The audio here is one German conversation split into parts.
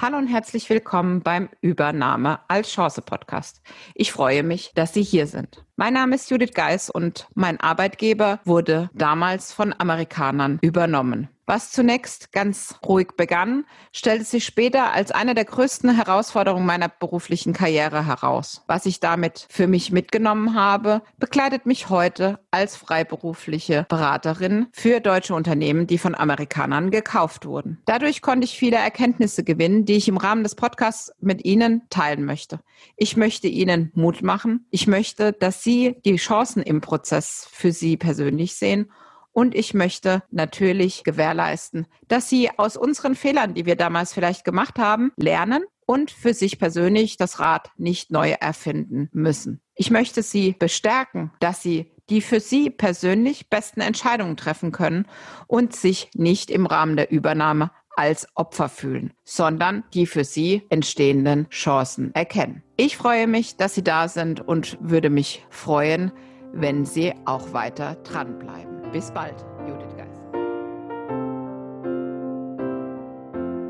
Hallo und herzlich willkommen beim Übernahme als Chance Podcast. Ich freue mich, dass Sie hier sind. Mein Name ist Judith Geis und mein Arbeitgeber wurde damals von Amerikanern übernommen. Was zunächst ganz ruhig begann, stellte sich später als eine der größten Herausforderungen meiner beruflichen Karriere heraus. Was ich damit für mich mitgenommen habe, begleitet mich heute als freiberufliche Beraterin für deutsche Unternehmen, die von Amerikanern gekauft wurden. Dadurch konnte ich viele Erkenntnisse gewinnen, die ich im Rahmen des Podcasts mit Ihnen teilen möchte. Ich möchte Ihnen Mut machen. Ich möchte, dass Sie die Chancen im Prozess für Sie persönlich sehen und ich möchte natürlich gewährleisten, dass Sie aus unseren Fehlern, die wir damals vielleicht gemacht haben, lernen und für sich persönlich das Rad nicht neu erfinden müssen. Ich möchte Sie bestärken, dass Sie die für Sie persönlich besten Entscheidungen treffen können und sich nicht im Rahmen der Übernahme als Opfer fühlen, sondern die für Sie entstehenden Chancen erkennen. Ich freue mich, dass Sie da sind und würde mich freuen, wenn Sie auch weiter dranbleiben. Bis bald, Judith Geis.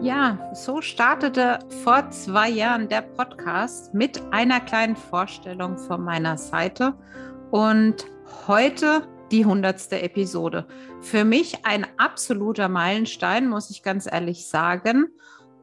Ja, so startete vor zwei Jahren der Podcast mit einer kleinen Vorstellung von meiner Seite und heute die hundertste Episode. Für mich ein absoluter Meilenstein, muss ich ganz ehrlich sagen.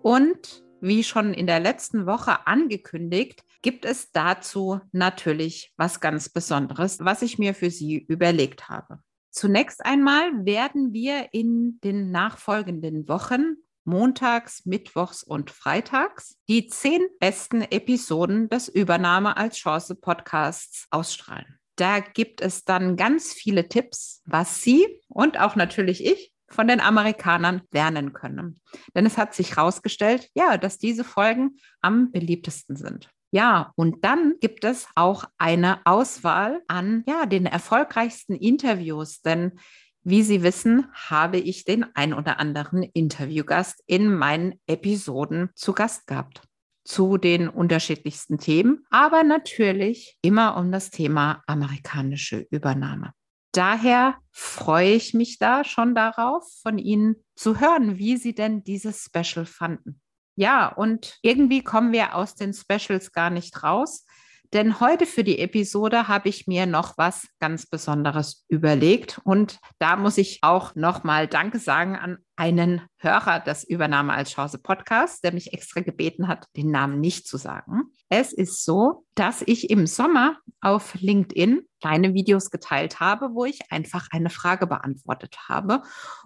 Und wie schon in der letzten Woche angekündigt, gibt es dazu natürlich was ganz Besonderes, was ich mir für Sie überlegt habe. Zunächst einmal werden wir in den nachfolgenden Wochen montags, mittwochs und freitags die zehn besten Episoden des Übernahme als Chance Podcasts ausstrahlen. Da gibt es dann ganz viele Tipps, was Sie und auch natürlich ich von den Amerikanern lernen können. Denn es hat sich herausgestellt, ja, dass diese Folgen am beliebtesten sind. Ja, und dann gibt es auch eine Auswahl an ja, den erfolgreichsten Interviews, denn wie Sie wissen, habe ich den ein oder anderen Interviewgast in meinen Episoden zu Gast gehabt zu den unterschiedlichsten Themen, aber natürlich immer um das Thema amerikanische Übernahme. Daher freue ich mich da schon darauf, von Ihnen zu hören, wie Sie denn dieses Special fanden. Ja, und irgendwie kommen wir aus den Specials gar nicht raus. Denn heute für die Episode habe ich mir noch was ganz Besonderes überlegt. Und da muss ich auch nochmal Danke sagen an einen Hörer des Übernahme als Chance Podcast, der mich extra gebeten hat, den Namen nicht zu sagen. Es ist so, dass ich im Sommer auf LinkedIn kleine Videos geteilt habe, wo ich einfach eine Frage beantwortet habe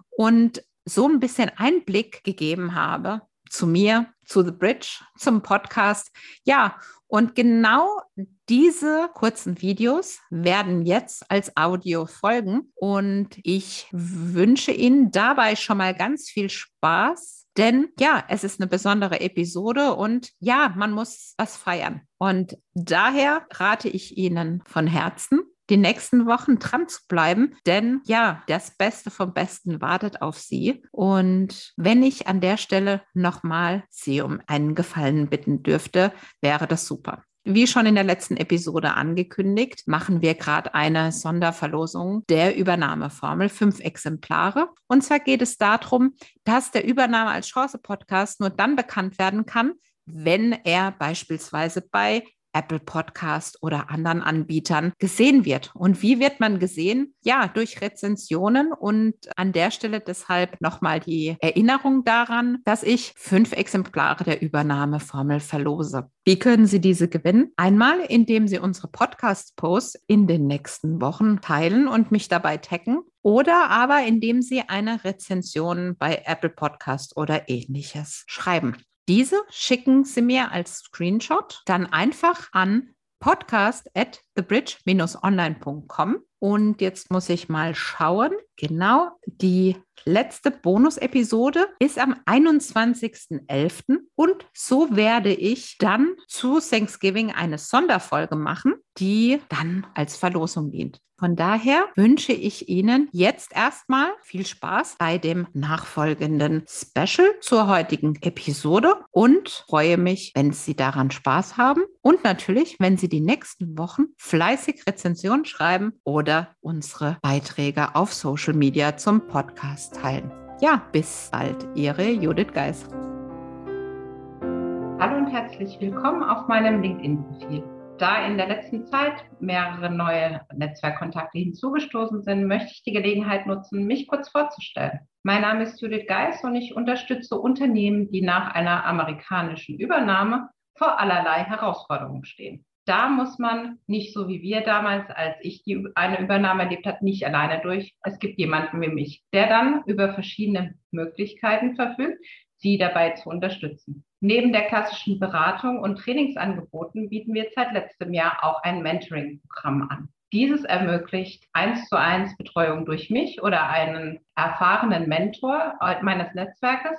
und so ein bisschen Einblick gegeben habe, zu mir, zu The Bridge, zum Podcast. Ja, und genau diese kurzen Videos werden jetzt als Audio folgen und ich wünsche Ihnen dabei schon mal ganz viel Spaß, denn ja, es ist eine besondere Episode und ja, man muss was feiern. Und daher rate ich Ihnen von Herzen, die nächsten Wochen dran zu bleiben, denn ja, das Beste vom Besten wartet auf Sie. Und wenn ich an der Stelle nochmal Sie um einen Gefallen bitten dürfte, wäre das super. Wie schon in der letzten Episode angekündigt, machen wir gerade eine Sonderverlosung der Übernahmeformel, fünf Exemplare. Und zwar geht es darum, dass der Übernahme als Chance-Podcast nur dann bekannt werden kann, wenn er beispielsweise bei Apple Podcast oder anderen Anbietern gesehen wird. Und wie wird man gesehen? Ja, durch Rezensionen und an der Stelle deshalb nochmal die Erinnerung daran, dass ich fünf Exemplare der Übernahmeformel verlose. Wie können Sie diese gewinnen? Einmal, indem Sie unsere Podcast-Posts in den nächsten Wochen teilen und mich dabei taggen oder aber indem Sie eine Rezension bei Apple Podcast oder ähnliches schreiben. Diese schicken Sie mir als Screenshot dann einfach an podcast thebridge-online.com. Und jetzt muss ich mal schauen. Genau, die letzte Bonus-Episode ist am 21.11. Und so werde ich dann zu Thanksgiving eine Sonderfolge machen, die dann als Verlosung dient. Von daher wünsche ich Ihnen jetzt erstmal viel Spaß bei dem nachfolgenden Special zur heutigen Episode und freue mich, wenn Sie daran Spaß haben und natürlich, wenn Sie die nächsten Wochen fleißig Rezensionen schreiben oder unsere Beiträge auf Social Media zum Podcast teilen. Ja, bis bald, Ihre Judith Geis. Hallo und herzlich willkommen auf meinem LinkedIn-Profil da in der letzten Zeit mehrere neue Netzwerkkontakte hinzugestoßen sind, möchte ich die Gelegenheit nutzen, mich kurz vorzustellen. Mein Name ist Judith Geis und ich unterstütze Unternehmen, die nach einer amerikanischen Übernahme vor allerlei Herausforderungen stehen. Da muss man nicht so wie wir damals, als ich die, eine Übernahme erlebt habe, nicht alleine durch. Es gibt jemanden wie mich, der dann über verschiedene Möglichkeiten verfügt, sie dabei zu unterstützen. Neben der klassischen Beratung und Trainingsangeboten bieten wir seit letztem Jahr auch ein Mentoring-Programm an. Dieses ermöglicht eins zu eins Betreuung durch mich oder einen erfahrenen Mentor meines Netzwerkes,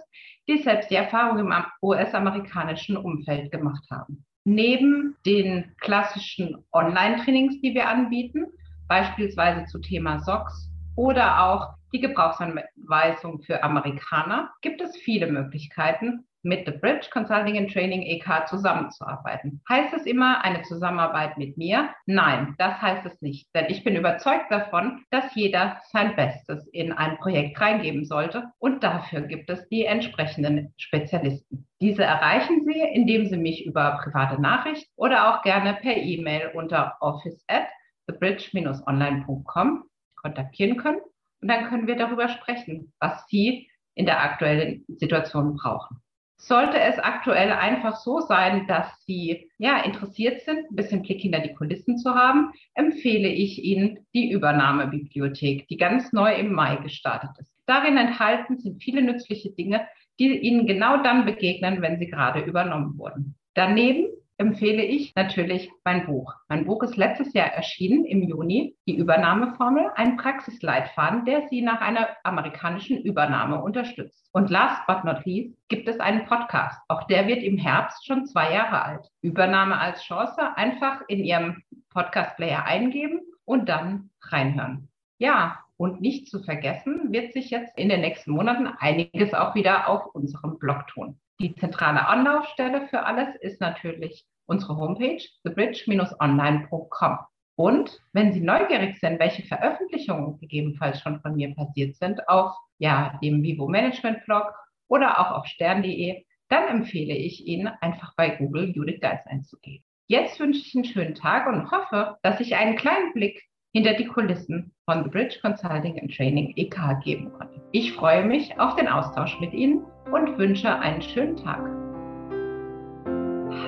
die selbst die Erfahrung im US-amerikanischen Umfeld gemacht haben. Neben den klassischen Online-Trainings, die wir anbieten, beispielsweise zu Thema SOX oder auch die Gebrauchsanweisung für Amerikaner, gibt es viele Möglichkeiten, mit The Bridge Consulting and Training EK zusammenzuarbeiten. Heißt es immer eine Zusammenarbeit mit mir? Nein, das heißt es nicht. Denn ich bin überzeugt davon, dass jeder sein Bestes in ein Projekt reingeben sollte. Und dafür gibt es die entsprechenden Spezialisten. Diese erreichen Sie, indem Sie mich über private Nachricht oder auch gerne per E-Mail unter office at thebridge-online.com kontaktieren können. Und dann können wir darüber sprechen, was Sie in der aktuellen Situation brauchen. Sollte es aktuell einfach so sein, dass Sie ja interessiert sind, ein bisschen Blick hinter die Kulissen zu haben, empfehle ich Ihnen die Übernahmebibliothek, die ganz neu im Mai gestartet ist. Darin enthalten sind viele nützliche Dinge, die Ihnen genau dann begegnen, wenn Sie gerade übernommen wurden. Daneben empfehle ich natürlich mein Buch. Mein Buch ist letztes Jahr erschienen im Juni, die Übernahmeformel, ein Praxisleitfaden, der Sie nach einer amerikanischen Übernahme unterstützt. Und last but not least gibt es einen Podcast. Auch der wird im Herbst schon zwei Jahre alt. Übernahme als Chance einfach in Ihrem Podcast-Player eingeben und dann reinhören. Ja, und nicht zu vergessen, wird sich jetzt in den nächsten Monaten einiges auch wieder auf unserem Blog tun. Die zentrale Anlaufstelle für alles ist natürlich unsere Homepage thebridge-online.com. Und wenn Sie neugierig sind, welche Veröffentlichungen gegebenenfalls schon von mir passiert sind auf ja, dem Vivo Management Blog oder auch auf stern.de, dann empfehle ich Ihnen einfach bei Google Judith Geis einzugeben. Jetzt wünsche ich einen schönen Tag und hoffe, dass ich einen kleinen Blick hinter die Kulissen von The Bridge Consulting and Training EK geben konnte. Ich freue mich auf den Austausch mit Ihnen und wünsche einen schönen Tag.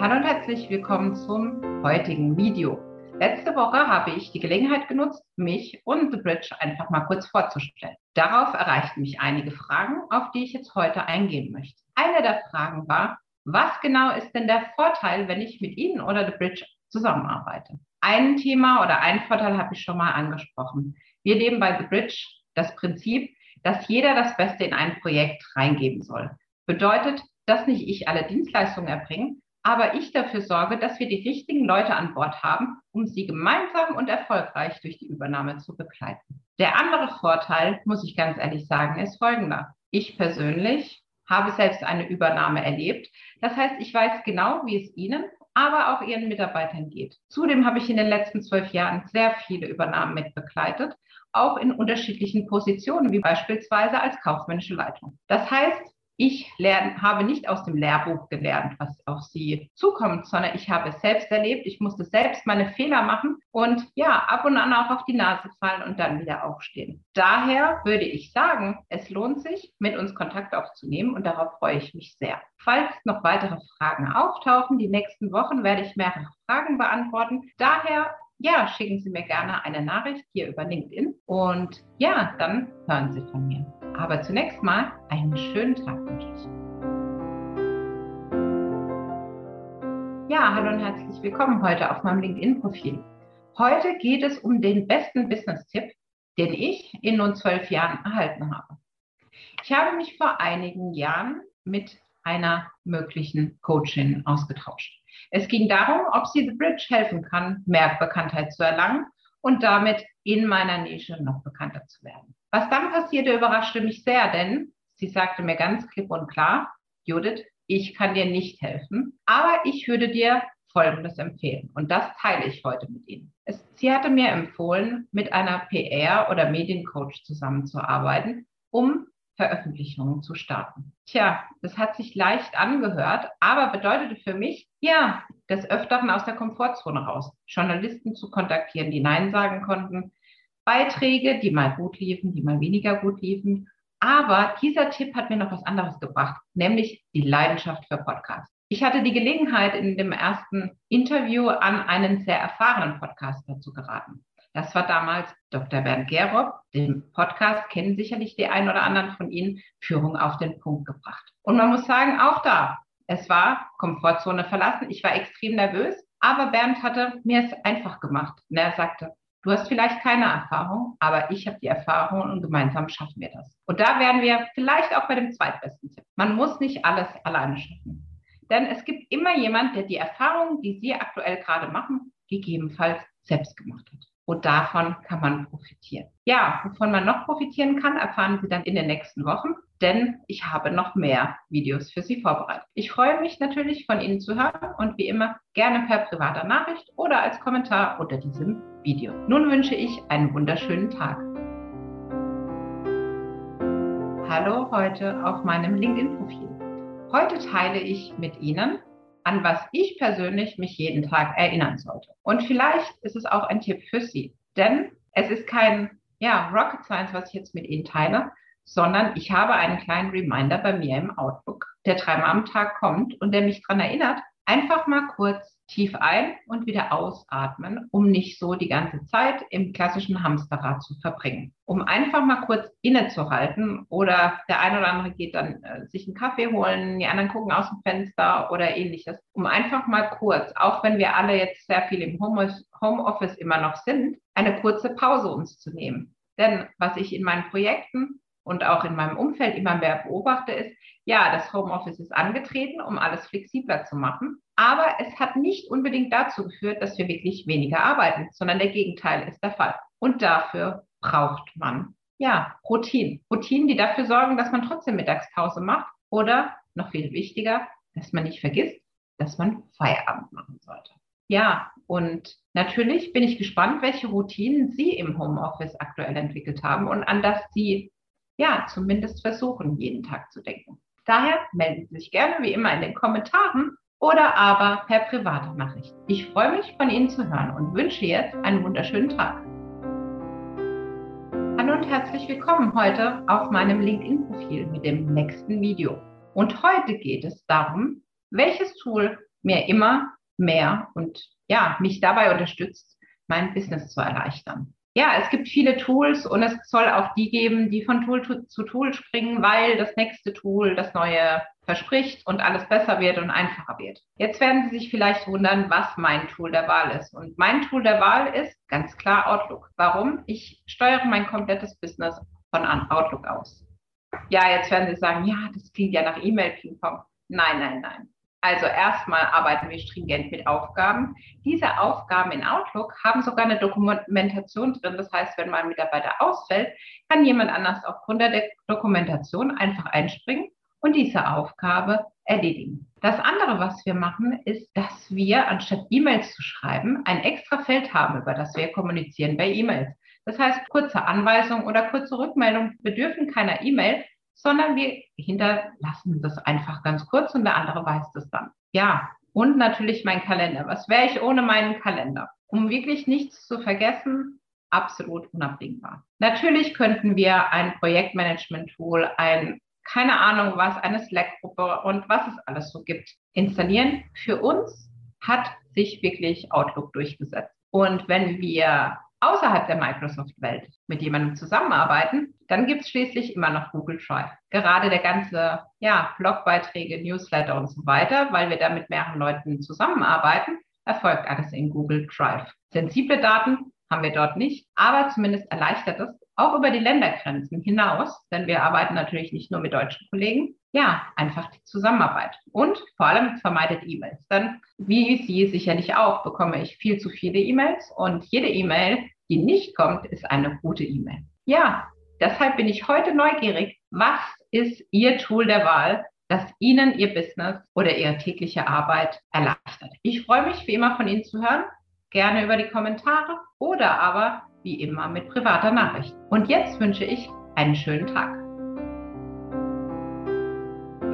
Hallo und herzlich willkommen zum heutigen Video. Letzte Woche habe ich die Gelegenheit genutzt, mich und The Bridge einfach mal kurz vorzustellen. Darauf erreichten mich einige Fragen, auf die ich jetzt heute eingehen möchte. Eine der Fragen war, was genau ist denn der Vorteil, wenn ich mit Ihnen oder The Bridge zusammenarbeite? Ein Thema oder ein Vorteil habe ich schon mal angesprochen. Wir leben bei The Bridge das Prinzip, dass jeder das Beste in ein Projekt reingeben soll. Bedeutet, dass nicht ich alle Dienstleistungen erbringe, aber ich dafür sorge, dass wir die richtigen Leute an Bord haben, um sie gemeinsam und erfolgreich durch die Übernahme zu begleiten. Der andere Vorteil, muss ich ganz ehrlich sagen, ist folgender. Ich persönlich habe selbst eine Übernahme erlebt. Das heißt, ich weiß genau, wie es Ihnen, aber auch Ihren Mitarbeitern geht. Zudem habe ich in den letzten zwölf Jahren sehr viele Übernahmen mitbegleitet auch in unterschiedlichen Positionen, wie beispielsweise als kaufmännische Leitung. Das heißt, ich lerne, habe nicht aus dem Lehrbuch gelernt, was auf sie zukommt, sondern ich habe es selbst erlebt. Ich musste selbst meine Fehler machen und ja, ab und an auch auf die Nase fallen und dann wieder aufstehen. Daher würde ich sagen, es lohnt sich, mit uns Kontakt aufzunehmen und darauf freue ich mich sehr. Falls noch weitere Fragen auftauchen, die nächsten Wochen werde ich mehrere Fragen beantworten. Daher ja, schicken Sie mir gerne eine Nachricht hier über LinkedIn und ja, dann hören Sie von mir. Aber zunächst mal einen schönen Tag wünsche ich. Ja, hallo und herzlich willkommen heute auf meinem LinkedIn-Profil. Heute geht es um den besten Business-Tipp, den ich in nun zwölf Jahren erhalten habe. Ich habe mich vor einigen Jahren mit einer möglichen Coachin ausgetauscht. Es ging darum, ob sie The Bridge helfen kann, mehr Bekanntheit zu erlangen und damit in meiner Nische noch bekannter zu werden. Was dann passierte, überraschte mich sehr, denn sie sagte mir ganz klipp und klar, Judith, ich kann dir nicht helfen, aber ich würde dir Folgendes empfehlen. Und das teile ich heute mit Ihnen. Es, sie hatte mir empfohlen, mit einer PR- oder Mediencoach zusammenzuarbeiten, um Veröffentlichungen zu starten. Tja, das hat sich leicht angehört, aber bedeutete für mich, ja, des Öfteren aus der Komfortzone raus, Journalisten zu kontaktieren, die Nein sagen konnten, Beiträge, die mal gut liefen, die mal weniger gut liefen. Aber dieser Tipp hat mir noch was anderes gebracht, nämlich die Leidenschaft für Podcasts. Ich hatte die Gelegenheit, in dem ersten Interview an einen sehr erfahrenen Podcaster zu geraten. Das war damals Dr. Bernd Gerob. Den Podcast kennen sicherlich die einen oder anderen von Ihnen. Führung auf den Punkt gebracht. Und man muss sagen, auch da, es war Komfortzone verlassen. Ich war extrem nervös, aber Bernd hatte mir es einfach gemacht. Und er sagte, du hast vielleicht keine Erfahrung, aber ich habe die Erfahrung und gemeinsam schaffen wir das. Und da wären wir vielleicht auch bei dem zweitbesten Tipp. Man muss nicht alles alleine schaffen. Denn es gibt immer jemand, der die Erfahrungen, die Sie aktuell gerade machen, gegebenenfalls selbst gemacht hat. Und davon kann man profitieren. Ja, wovon man noch profitieren kann, erfahren Sie dann in den nächsten Wochen, denn ich habe noch mehr Videos für Sie vorbereitet. Ich freue mich natürlich von Ihnen zu hören und wie immer gerne per privater Nachricht oder als Kommentar unter diesem Video. Nun wünsche ich einen wunderschönen Tag. Hallo heute auf meinem LinkedIn-Profil. Heute teile ich mit Ihnen an was ich persönlich mich jeden Tag erinnern sollte. Und vielleicht ist es auch ein Tipp für Sie, denn es ist kein ja, Rocket Science, was ich jetzt mit Ihnen teile, sondern ich habe einen kleinen Reminder bei mir im Outlook, der dreimal am Tag kommt und der mich daran erinnert, einfach mal kurz tief ein und wieder ausatmen, um nicht so die ganze Zeit im klassischen Hamsterrad zu verbringen. Um einfach mal kurz innezuhalten oder der eine oder andere geht dann äh, sich einen Kaffee holen, die anderen gucken aus dem Fenster oder ähnliches, um einfach mal kurz, auch wenn wir alle jetzt sehr viel im Homeoffice immer noch sind, eine kurze Pause uns zu nehmen. Denn was ich in meinen Projekten und auch in meinem Umfeld immer mehr beobachte, ist, ja, das Homeoffice ist angetreten, um alles flexibler zu machen. Aber es hat nicht unbedingt dazu geführt, dass wir wirklich weniger arbeiten, sondern der Gegenteil ist der Fall. Und dafür braucht man, ja, Routinen. Routinen, die dafür sorgen, dass man trotzdem Mittagspause macht oder, noch viel wichtiger, dass man nicht vergisst, dass man Feierabend machen sollte. Ja, und natürlich bin ich gespannt, welche Routinen Sie im Homeoffice aktuell entwickelt haben und an das Sie ja zumindest versuchen, jeden Tag zu denken. Daher melden Sie sich gerne wie immer in den Kommentaren oder aber per private Nachricht. Ich freue mich, von Ihnen zu hören und wünsche jetzt einen wunderschönen Tag. Hallo und herzlich willkommen heute auf meinem LinkedIn-Profil mit dem nächsten Video. Und heute geht es darum, welches Tool mir immer mehr und ja, mich dabei unterstützt, mein Business zu erleichtern ja, es gibt viele Tools und es soll auch die geben, die von Tool zu Tool springen, weil das nächste Tool das neue verspricht und alles besser wird und einfacher wird. Jetzt werden Sie sich vielleicht wundern, was mein Tool der Wahl ist. Und mein Tool der Wahl ist ganz klar Outlook. Warum? Ich steuere mein komplettes Business von Outlook aus. Ja, jetzt werden Sie sagen, ja, das klingt ja nach E-Mail-Ping-Pong. Nein, nein, nein. Also erstmal arbeiten wir stringent mit Aufgaben. Diese Aufgaben in Outlook haben sogar eine Dokumentation drin. Das heißt, wenn mein Mitarbeiter ausfällt, kann jemand anders aufgrund der Dokumentation einfach einspringen und diese Aufgabe erledigen. Das andere, was wir machen, ist, dass wir anstatt E-Mails zu schreiben, ein extra Feld haben, über das wir kommunizieren bei E-Mails. Das heißt, kurze Anweisungen oder kurze Rückmeldungen bedürfen keiner E-Mail, sondern wir hinterlassen das einfach ganz kurz und der andere weiß das dann. Ja, und natürlich mein Kalender. Was wäre ich ohne meinen Kalender? Um wirklich nichts zu vergessen, absolut unabdingbar. Natürlich könnten wir ein Projektmanagement-Tool, ein, keine Ahnung was, eine Slack-Gruppe und was es alles so gibt, installieren. Für uns hat sich wirklich Outlook durchgesetzt. Und wenn wir außerhalb der Microsoft-Welt mit jemandem zusammenarbeiten, dann gibt es schließlich immer noch Google Drive. Gerade der ganze ja, Blogbeiträge, Newsletter und so weiter, weil wir da mit mehreren Leuten zusammenarbeiten, erfolgt alles in Google Drive. Sensible Daten haben wir dort nicht, aber zumindest erleichtert es auch über die Ländergrenzen hinaus, denn wir arbeiten natürlich nicht nur mit deutschen Kollegen, ja, einfach die Zusammenarbeit. Und vor allem vermeidet E-Mails. Denn wie Sie sicherlich auch, bekomme ich viel zu viele E-Mails und jede E-Mail, die nicht kommt, ist eine gute E-Mail. Ja, deshalb bin ich heute neugierig. Was ist Ihr Tool der Wahl, das Ihnen Ihr Business oder Ihre tägliche Arbeit erleichtert? Ich freue mich, wie immer von Ihnen zu hören. Gerne über die Kommentare oder aber wie immer mit privater Nachricht. Und jetzt wünsche ich einen schönen Tag.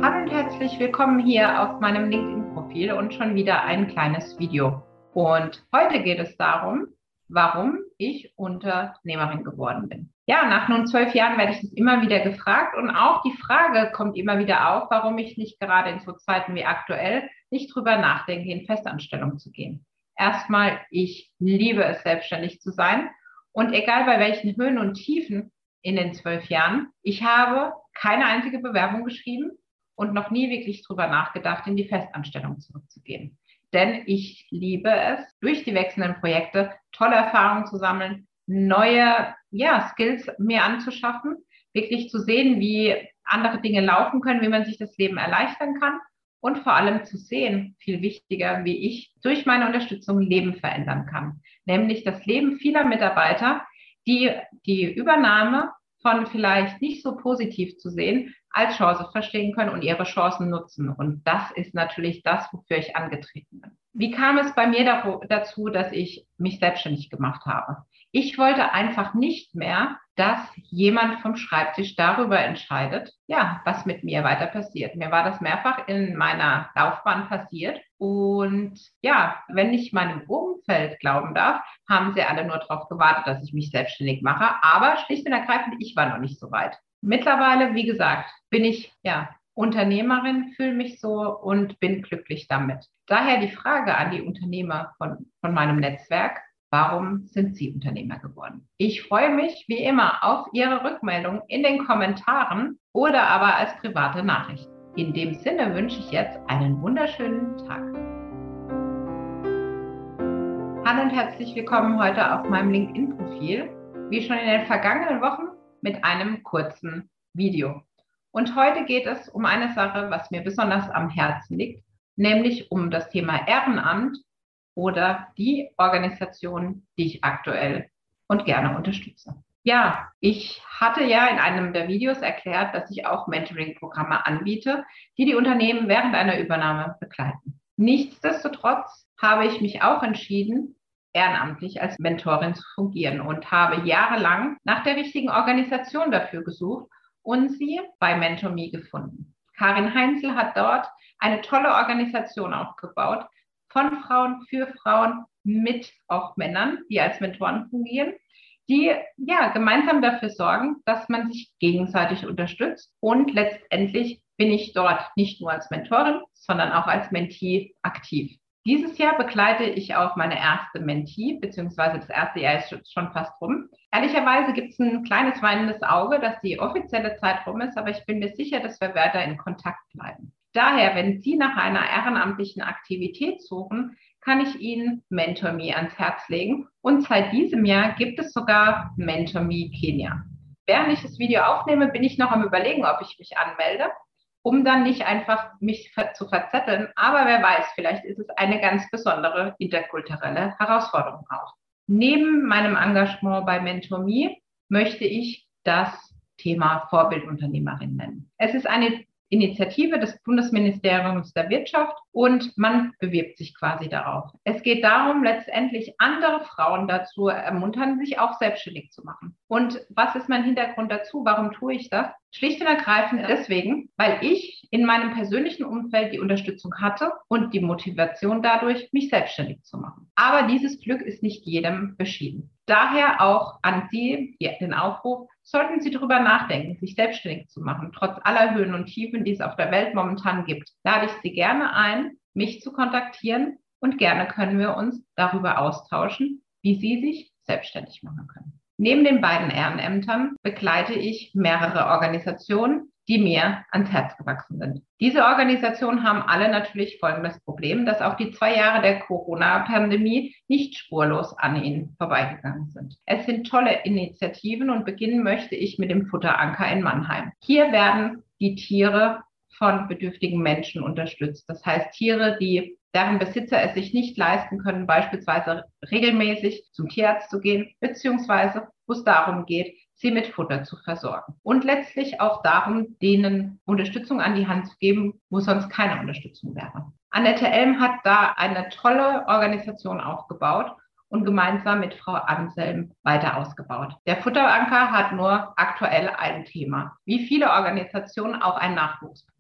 Hallo und herzlich willkommen hier auf meinem LinkedIn-Profil und schon wieder ein kleines Video. Und heute geht es darum, warum ich Unternehmerin geworden bin. Ja, nach nun zwölf Jahren werde ich das immer wieder gefragt und auch die Frage kommt immer wieder auf, warum ich nicht gerade in so Zeiten wie aktuell nicht drüber nachdenke, in Festanstellung zu gehen. Erstmal, ich liebe es, selbstständig zu sein und egal bei welchen Höhen und Tiefen in den zwölf Jahren, ich habe keine einzige Bewerbung geschrieben und noch nie wirklich drüber nachgedacht, in die Festanstellung zurückzugehen. Denn ich liebe es, durch die wechselnden Projekte tolle Erfahrungen zu sammeln, neue ja, Skills mir anzuschaffen, wirklich zu sehen, wie andere Dinge laufen können, wie man sich das Leben erleichtern kann und vor allem zu sehen, viel wichtiger, wie ich durch meine Unterstützung Leben verändern kann. Nämlich das Leben vieler Mitarbeiter, die die Übernahme von vielleicht nicht so positiv zu sehen, als Chance verstehen können und ihre Chancen nutzen. Und das ist natürlich das, wofür ich angetreten bin. Wie kam es bei mir dazu, dass ich mich selbstständig gemacht habe? Ich wollte einfach nicht mehr, dass jemand vom Schreibtisch darüber entscheidet, ja, was mit mir weiter passiert. Mir war das mehrfach in meiner Laufbahn passiert. Und ja, wenn ich meinem Umfeld glauben darf, haben sie alle nur darauf gewartet, dass ich mich selbstständig mache. Aber schlicht und ergreifend, ich war noch nicht so weit. Mittlerweile, wie gesagt, bin ich ja Unternehmerin, fühle mich so und bin glücklich damit. Daher die Frage an die Unternehmer von, von meinem Netzwerk. Warum sind Sie Unternehmer geworden? Ich freue mich wie immer auf Ihre Rückmeldung in den Kommentaren oder aber als private Nachricht. In dem Sinne wünsche ich jetzt einen wunderschönen Tag. Hallo und herzlich willkommen heute auf meinem LinkedIn-Profil. Wie schon in den vergangenen Wochen mit einem kurzen Video. Und heute geht es um eine Sache, was mir besonders am Herzen liegt, nämlich um das Thema Ehrenamt oder die Organisation, die ich aktuell und gerne unterstütze. Ja, ich hatte ja in einem der Videos erklärt, dass ich auch Mentoring-Programme anbiete, die die Unternehmen während einer Übernahme begleiten. Nichtsdestotrotz habe ich mich auch entschieden, ehrenamtlich als Mentorin zu fungieren und habe jahrelang nach der richtigen Organisation dafür gesucht und sie bei MentorMe gefunden. Karin Heinzel hat dort eine tolle Organisation aufgebaut von Frauen für Frauen mit auch Männern, die als Mentoren fungieren, die ja gemeinsam dafür sorgen, dass man sich gegenseitig unterstützt und letztendlich bin ich dort nicht nur als Mentorin, sondern auch als Mentee aktiv. Dieses Jahr begleite ich auch meine erste Mentee, beziehungsweise das erste Jahr ist schon fast rum. Ehrlicherweise gibt es ein kleines weinendes Auge, dass die offizielle Zeit rum ist, aber ich bin mir sicher, dass wir weiter in Kontakt bleiben. Daher, wenn Sie nach einer ehrenamtlichen Aktivität suchen, kann ich Ihnen MentorMe ans Herz legen. Und seit diesem Jahr gibt es sogar MentorMe Kenia. Während ich das Video aufnehme, bin ich noch am Überlegen, ob ich mich anmelde um dann nicht einfach mich zu verzetteln. Aber wer weiß, vielleicht ist es eine ganz besondere interkulturelle Herausforderung auch. Neben meinem Engagement bei MentorMe möchte ich das Thema Vorbildunternehmerin nennen. Es ist eine Initiative des Bundesministeriums der Wirtschaft und man bewirbt sich quasi darauf. Es geht darum, letztendlich andere Frauen dazu ermuntern, sich auch selbstständig zu machen. Und was ist mein Hintergrund dazu? Warum tue ich das? Schlicht und ergreifend deswegen, weil ich in meinem persönlichen Umfeld die Unterstützung hatte und die Motivation dadurch, mich selbstständig zu machen. Aber dieses Glück ist nicht jedem beschieden. Daher auch an Sie den Aufruf, sollten Sie darüber nachdenken, sich selbstständig zu machen, trotz aller Höhen und Tiefen, die es auf der Welt momentan gibt, lade ich Sie gerne ein, mich zu kontaktieren und gerne können wir uns darüber austauschen, wie Sie sich selbstständig machen können. Neben den beiden Ehrenämtern begleite ich mehrere Organisationen, die mir ans Herz gewachsen sind. Diese Organisationen haben alle natürlich folgendes Problem, dass auch die zwei Jahre der Corona-Pandemie nicht spurlos an ihnen vorbeigegangen sind. Es sind tolle Initiativen und beginnen möchte ich mit dem Futteranker in Mannheim. Hier werden die Tiere von bedürftigen Menschen unterstützt. Das heißt, Tiere, die deren Besitzer es sich nicht leisten können, beispielsweise regelmäßig zum Tierarzt zu gehen, beziehungsweise wo es darum geht, sie mit Futter zu versorgen. Und letztlich auch darum, denen Unterstützung an die Hand zu geben, wo sonst keine Unterstützung wäre. Annette Elm hat da eine tolle Organisation aufgebaut und gemeinsam mit Frau Anselm weiter ausgebaut. Der Futteranker hat nur aktuell ein Thema. Wie viele Organisationen auch ein Nachwuchsproblem.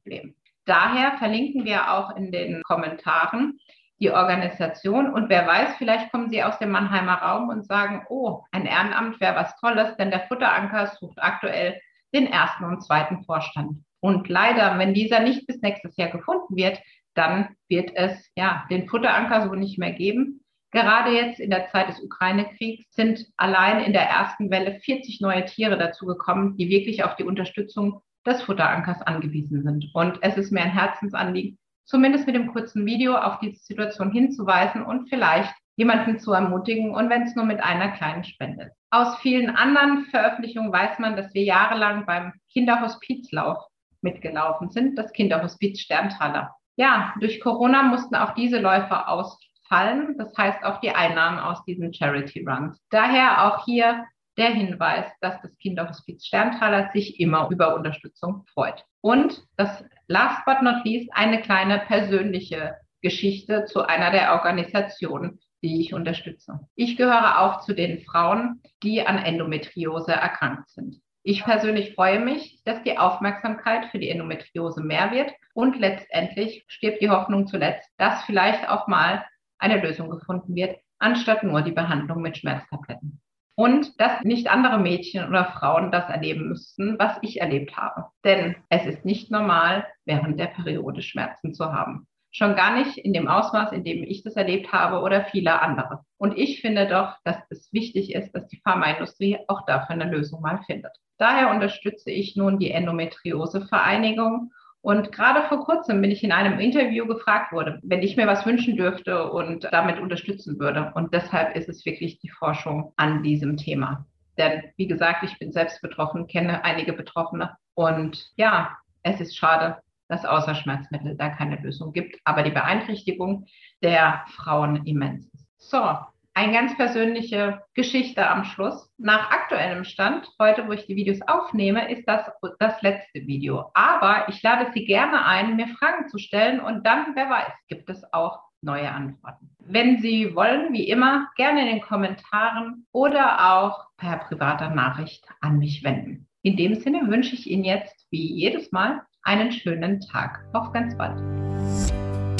Daher verlinken wir auch in den Kommentaren die Organisation. Und wer weiß, vielleicht kommen Sie aus dem Mannheimer Raum und sagen, oh, ein Ehrenamt wäre was Tolles, denn der Futteranker sucht aktuell den ersten und zweiten Vorstand. Und leider, wenn dieser nicht bis nächstes Jahr gefunden wird, dann wird es ja den Futteranker so nicht mehr geben. Gerade jetzt in der Zeit des Ukraine-Kriegs sind allein in der ersten Welle 40 neue Tiere dazugekommen, die wirklich auf die Unterstützung des Futterankers angewiesen sind. Und es ist mir ein Herzensanliegen, zumindest mit dem kurzen Video auf diese Situation hinzuweisen und vielleicht jemanden zu ermutigen und wenn es nur mit einer kleinen Spende ist. Aus vielen anderen Veröffentlichungen weiß man, dass wir jahrelang beim Kinderhospizlauf mitgelaufen sind, das Kinderhospiz Sterntaler. Ja, durch Corona mussten auch diese Läufe ausfallen, das heißt auch die Einnahmen aus diesen Charity Runs. Daher auch hier der Hinweis, dass das Kinderhospiz Sterntaler sich immer über Unterstützung freut. Und das last but not least eine kleine persönliche Geschichte zu einer der Organisationen, die ich unterstütze. Ich gehöre auch zu den Frauen, die an Endometriose erkrankt sind. Ich persönlich freue mich, dass die Aufmerksamkeit für die Endometriose mehr wird und letztendlich stirbt die Hoffnung zuletzt, dass vielleicht auch mal eine Lösung gefunden wird, anstatt nur die Behandlung mit Schmerztabletten und dass nicht andere Mädchen oder Frauen das erleben müssten, was ich erlebt habe. Denn es ist nicht normal, während der Periode Schmerzen zu haben. Schon gar nicht in dem Ausmaß, in dem ich das erlebt habe oder viele andere. Und ich finde doch, dass es wichtig ist, dass die Pharmaindustrie auch dafür eine Lösung mal findet. Daher unterstütze ich nun die Endometriose-Vereinigung und gerade vor kurzem bin ich in einem Interview gefragt worden, wenn ich mir was wünschen dürfte und damit unterstützen würde. Und deshalb ist es wirklich die Forschung an diesem Thema. Denn wie gesagt, ich bin selbst betroffen, kenne einige Betroffene. Und ja, es ist schade, dass außer Schmerzmittel da keine Lösung gibt, aber die Beeinträchtigung der Frauen immens ist. So, eine ganz persönliche Geschichte am Schluss. Nach aktuellem Stand, heute, wo ich die Videos aufnehme, ist das das letzte Video. Aber ich lade Sie gerne ein, mir Fragen zu stellen und dann, wer weiß, gibt es auch neue Antworten. Wenn Sie wollen, wie immer, gerne in den Kommentaren oder auch per privater Nachricht an mich wenden. In dem Sinne wünsche ich Ihnen jetzt, wie jedes Mal, einen schönen Tag. Auf ganz bald.